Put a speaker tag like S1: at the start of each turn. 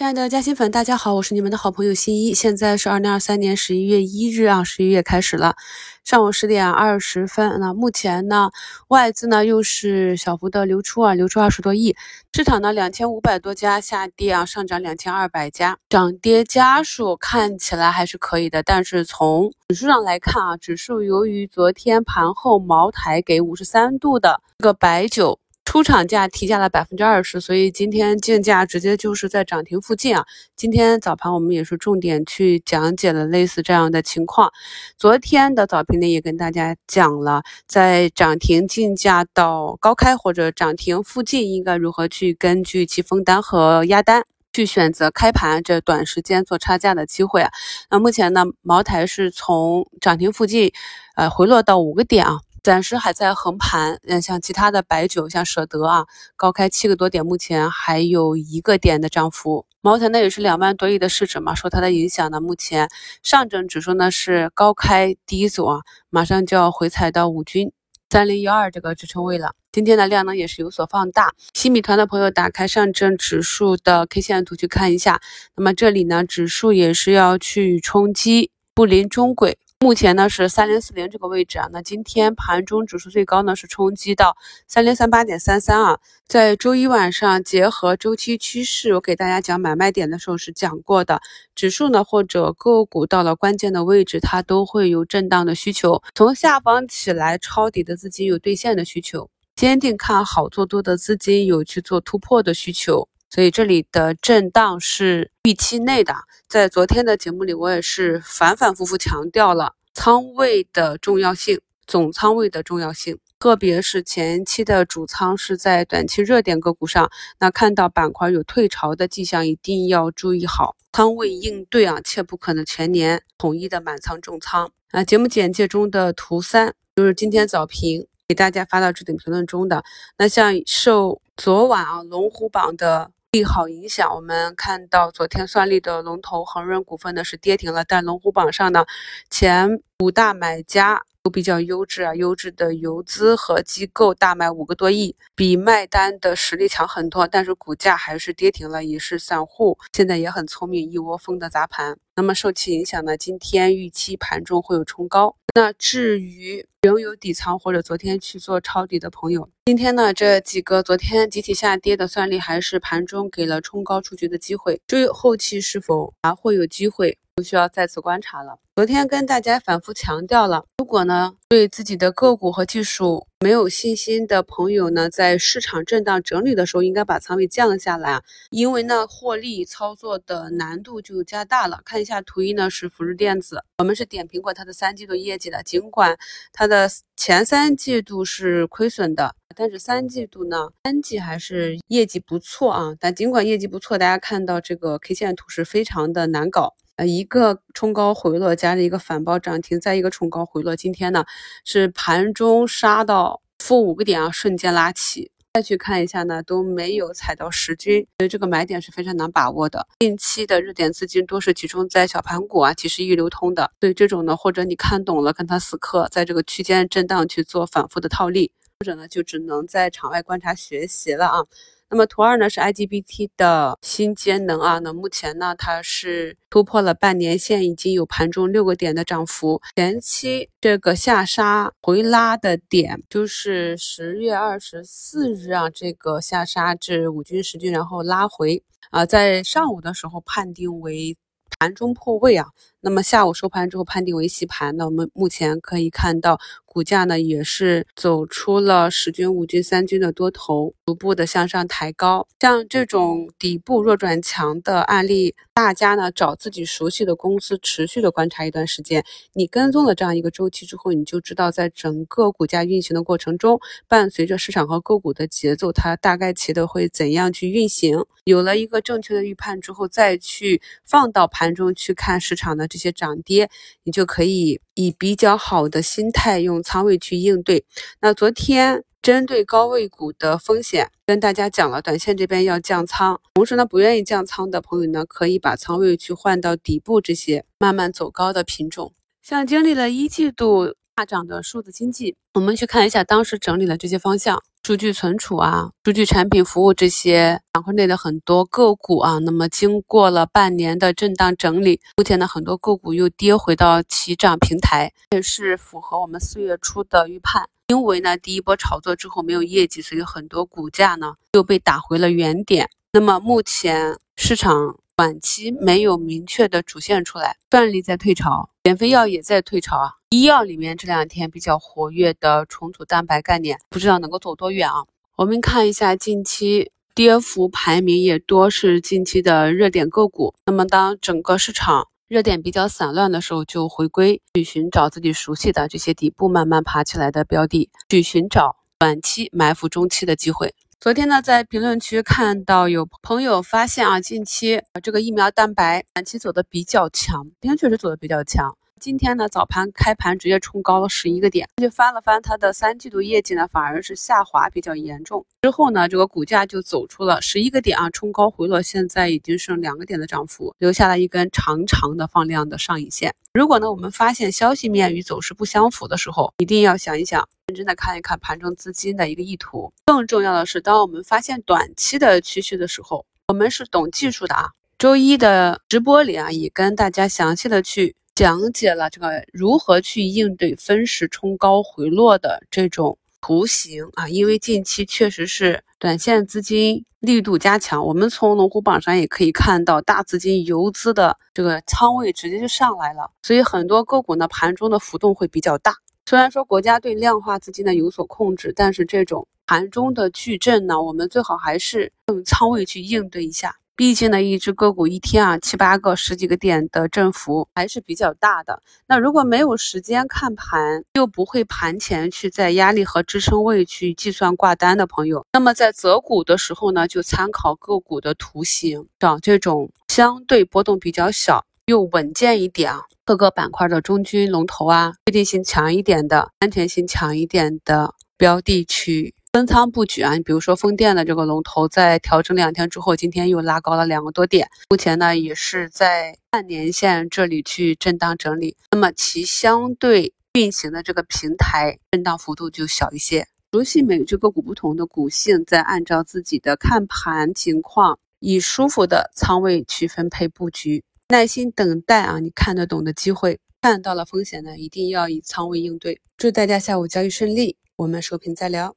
S1: 亲爱的嘉兴粉，大家好，我是你们的好朋友新一。现在是二零二三年十一月一日啊，十一月开始了，上午十点二十分。那目前呢，外资呢又是小幅的流出啊，流出二十多亿。市场呢两千五百多家下跌啊，上涨两千二百家，涨跌家数看起来还是可以的。但是从指数上来看啊，指数由于昨天盘后茅台给五十三度的这个白酒。出厂价提价了百分之二十，所以今天竞价直接就是在涨停附近啊。今天早盘我们也是重点去讲解了类似这样的情况。昨天的早评呢也跟大家讲了，在涨停竞价到高开或者涨停附近应该如何去根据其封单和压单去选择开盘这短时间做差价的机会啊。那目前呢，茅台是从涨停附近呃回落到五个点啊。暂时还在横盘，嗯，像其他的白酒，像舍得啊，高开七个多点，目前还有一个点的涨幅。茅台呢也是两万多亿的市值嘛，受它的影响呢，目前上证指数呢是高开低走啊，马上就要回踩到五均三零幺二这个支撑位了。今天的量呢也是有所放大。新米团的朋友打开上证指数的 K 线图去看一下，那么这里呢指数也是要去冲击布林中轨。目前呢是三零四零这个位置啊，那今天盘中指数最高呢是冲击到三零三八点三三啊。在周一晚上结合周期趋势，我给大家讲买卖点的时候是讲过的，指数呢或者个股到了关键的位置，它都会有震荡的需求，从下方起来抄底的资金有兑现的需求，坚定看好做多的资金有去做突破的需求。所以这里的震荡是预期内的，在昨天的节目里，我也是反反复复强调了仓位的重要性，总仓位的重要性，特别是前期的主仓是在短期热点个股上，那看到板块有退潮的迹象，一定要注意好仓位应对啊，切不可能全年统一的满仓重仓啊。节目简介中的图三就是今天早评给大家发到置顶评论中的，那像受昨晚啊龙虎榜的。利好影响，我们看到昨天算力的龙头恒润股份呢是跌停了，但龙虎榜上呢前五大买家都比较优质啊，优质的游资和机构大买五个多亿，比卖单的实力强很多，但是股价还是跌停了，也是散户现在也很聪明，一窝蜂的砸盘。那么受其影响呢，今天预期盘中会有冲高。那至于仍有底仓或者昨天去做抄底的朋友，今天呢这几个昨天集体下跌的算力，还是盘中给了冲高出局的机会。至于后期是否还会有机会，就需要再次观察了。昨天跟大家反复强调了，如果呢对自己的个股和技术没有信心的朋友呢，在市场震荡整理的时候，应该把仓位降下来啊，因为呢获利操作的难度就加大了。看一下图一呢是福日电子，我们是点评过它的三季度业绩的，尽管它的前三季度是亏损的，但是三季度呢三季还是业绩不错啊。但尽管业绩不错，大家看到这个 K 线图是非常的难搞。呃，一个冲高回落，加了一个反包涨停，再一个冲高回落。今天呢是盘中杀到负五个点啊，瞬间拉起。再去看一下呢，都没有踩到十均，所以这个买点是非常难把握的。近期的热点资金多是集中在小盘股啊，其实易流通的。所以这种呢，或者你看懂了，跟它死磕，在这个区间震荡去做反复的套利，或者呢就只能在场外观察学习了啊。那么图二呢是 IGBT 的新节能啊，那目前呢它是突破了半年线，已经有盘中六个点的涨幅。前期这个下杀回拉的点就是十月二十四日啊，这个下杀至五均十均，然后拉回啊，在上午的时候判定为盘中破位啊。那么下午收盘之后判定为洗盘，那我们目前可以看到股价呢也是走出了十均、五均、三均的多头，逐步的向上抬高。像这种底部弱转强的案例，大家呢找自己熟悉的公司，持续的观察一段时间，你跟踪了这样一个周期之后，你就知道在整个股价运行的过程中，伴随着市场和个股的节奏，它大概其的会怎样去运行。有了一个正确的预判之后，再去放到盘中去看市场的。这些涨跌，你就可以以比较好的心态用仓位去应对。那昨天针对高位股的风险，跟大家讲了，短线这边要降仓，同时呢，不愿意降仓的朋友呢，可以把仓位去换到底部这些慢慢走高的品种。像经历了一季度大涨的数字经济。我们去看一下当时整理的这些方向，数据存储啊，数据产品服务这些板块内的很多个股啊，那么经过了半年的震荡整理，目前呢很多个股又跌回到起涨平台，也是符合我们四月初的预判。因为呢第一波炒作之后没有业绩，所以很多股价呢又被打回了原点。那么目前市场。短期没有明确的主线出来，断力在退潮，减肥药也在退潮啊。医药里面这两天比较活跃的重组蛋白概念，不知道能够走多远啊。我们看一下近期跌幅排名也多是近期的热点个股。那么当整个市场热点比较散乱的时候，就回归去寻找自己熟悉的这些底部慢慢爬起来的标的，去寻找短期埋伏中期的机会。昨天呢，在评论区看到有朋友发现啊，近期这个疫苗蛋白短期走的比较强，今天确实走的比较强。今天呢，早盘开盘直接冲高了十一个点，就翻了翻它的三季度业绩呢，反而是下滑比较严重。之后呢，这个股价就走出了十一个点啊，冲高回落，现在已经剩两个点的涨幅，留下了一根长长的放量的上影线。如果呢，我们发现消息面与走势不相符的时候，一定要想一想，认真的看一看盘中资金的一个意图。更重要的是，当我们发现短期的趋势的时候，我们是懂技术的啊。周一的直播里啊，也跟大家详细的去。讲解了这个如何去应对分时冲高回落的这种图形啊，因为近期确实是短线资金力度加强，我们从龙虎榜上也可以看到大资金游资的这个仓位直接就上来了，所以很多个股呢盘中的浮动会比较大。虽然说国家对量化资金呢有所控制，但是这种盘中的巨震呢，我们最好还是用仓位去应对一下。毕竟呢，一只个股一天啊七八个、十几个点的振幅还是比较大的。那如果没有时间看盘，又不会盘前去在压力和支撑位去计算挂单的朋友，那么在择股的时候呢，就参考个股的图形，找这种相对波动比较小又稳健一点啊，各个板块的中军龙头啊，确定性强一点的、安全性强一点的标的去。分仓布局啊，你比如说风电的这个龙头，在调整两天之后，今天又拉高了两个多点，目前呢也是在半年线这里去震荡整理，那么其相对运行的这个平台震荡幅度就小一些。熟悉每只个股不同的股性，再按照自己的看盘情况，以舒服的仓位去分配布局，耐心等待啊，你看得懂的机会，看到了风险呢，一定要以仓位应对。祝大家下午交易顺利，我们收评再聊。